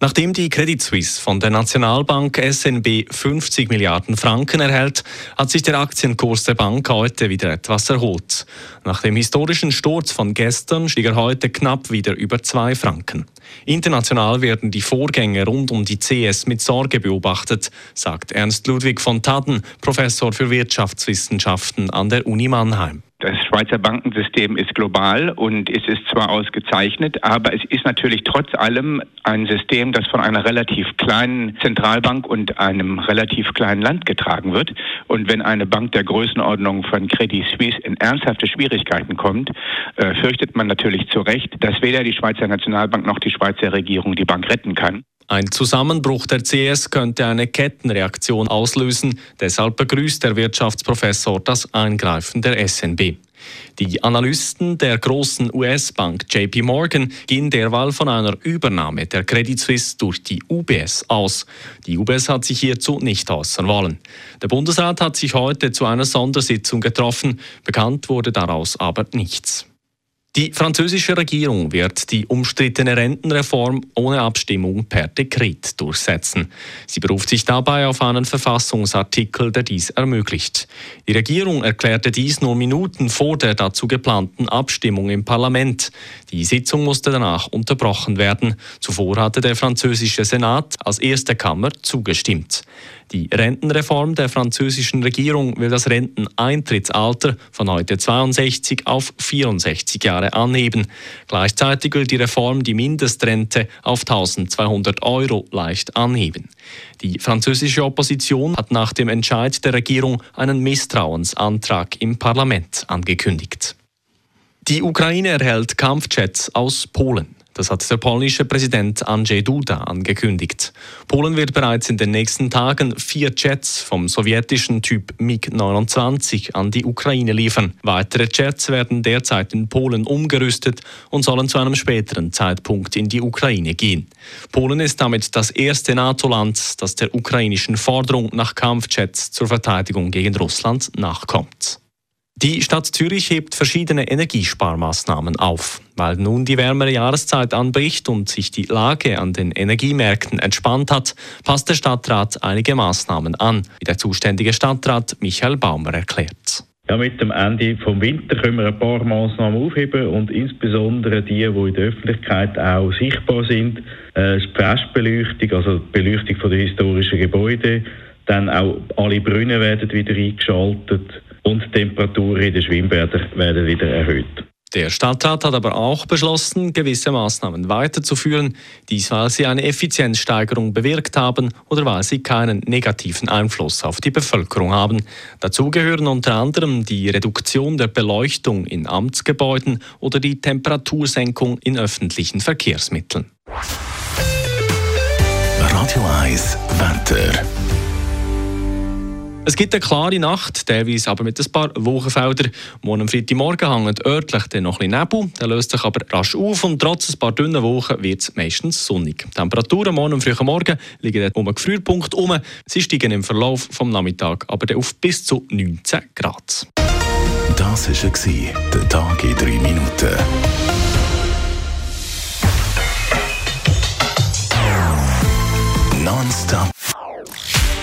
Nachdem die Credit Suisse von der Nationalbank SNB 50 Milliarden Franken erhält, hat sich der Aktienkurs der Bank heute wieder etwas erholt. Nach dem historischen Sturz von gestern stieg er heute knapp wieder über 2 Franken. International werden die Vorgänge rund um die CS mit Sorge beobachtet, sagt Ernst Ludwig von Tadden, Professor für Wirtschaftswissenschaften an der Uni Mannheim. Das Schweizer Bankensystem ist global und es ist zwar ausgezeichnet, aber es ist natürlich trotz allem ein System, das von einer relativ kleinen Zentralbank und einem relativ kleinen Land getragen wird. Und wenn eine Bank der Größenordnung von Credit Suisse in ernsthafte Schwierigkeiten kommt, äh, fürchtet man natürlich zu Recht, dass weder die Schweizer Nationalbank noch die Schweizer Regierung die Bank retten kann. Ein Zusammenbruch der CS könnte eine Kettenreaktion auslösen. Deshalb begrüßt der Wirtschaftsprofessor das Eingreifen der SNB. Die Analysten der großen US-Bank JP Morgan gehen derweil von einer Übernahme der Credit Suisse durch die UBS aus. Die UBS hat sich hierzu nicht äußern wollen. Der Bundesrat hat sich heute zu einer Sondersitzung getroffen. Bekannt wurde daraus aber nichts. Die französische Regierung wird die umstrittene Rentenreform ohne Abstimmung per Dekret durchsetzen. Sie beruft sich dabei auf einen Verfassungsartikel, der dies ermöglicht. Die Regierung erklärte dies nur Minuten vor der dazu geplanten Abstimmung im Parlament. Die Sitzung musste danach unterbrochen werden. Zuvor hatte der französische Senat als erste Kammer zugestimmt. Die Rentenreform der französischen Regierung will das Renteneintrittsalter von heute 62 auf 64 Jahre anheben. Gleichzeitig will die Reform die Mindestrente auf 1200 Euro leicht anheben. Die französische Opposition hat nach dem Entscheid der Regierung einen Misstrauensantrag im Parlament angekündigt. Die Ukraine erhält Kampfjets aus Polen. Das hat der polnische Präsident Andrzej Duda angekündigt. Polen wird bereits in den nächsten Tagen vier Jets vom sowjetischen Typ MiG-29 an die Ukraine liefern. Weitere Jets werden derzeit in Polen umgerüstet und sollen zu einem späteren Zeitpunkt in die Ukraine gehen. Polen ist damit das erste NATO-Land, das der ukrainischen Forderung nach Kampfjets zur Verteidigung gegen Russland nachkommt. Die Stadt Zürich hebt verschiedene Energiesparmaßnahmen auf. Weil nun die wärmere Jahreszeit anbricht und sich die Lage an den Energiemärkten entspannt hat, passt der Stadtrat einige Maßnahmen an, wie der zuständige Stadtrat Michael Baumer erklärt. Ja, mit dem Ende vom Winter können wir ein paar Maßnahmen aufheben und insbesondere die, die in der Öffentlichkeit auch sichtbar sind, äh, die Festbeleuchtung, also die Beleuchtung der historischen Gebäude, dann auch alle Brunnen werden wieder eingeschaltet und die Temperaturen in den Schwimmbädern werden wieder erhöht. Der Stadtrat hat aber auch beschlossen, gewisse Maßnahmen weiterzuführen, dies weil sie eine Effizienzsteigerung bewirkt haben oder weil sie keinen negativen Einfluss auf die Bevölkerung haben. Dazu gehören unter anderem die Reduktion der Beleuchtung in Amtsgebäuden oder die Temperatursenkung in öffentlichen Verkehrsmitteln. Radio 1 Wetter. Es gibt eine klare Nacht, teilweise aber mit ein paar Wolkenfeldern. Morgen am Freitagmorgen hängt örtlich dann noch ein Nebel, der löst sich aber rasch auf und trotz ein paar dünnen Wolken wird es meistens sonnig. Die Temperaturen morgen am frühen Morgen liegen um den Gefrierpunkt herum. Sie steigen im Verlauf des Nachmittags aber auf bis zu 19 Grad. Das war der Tag in drei Minuten.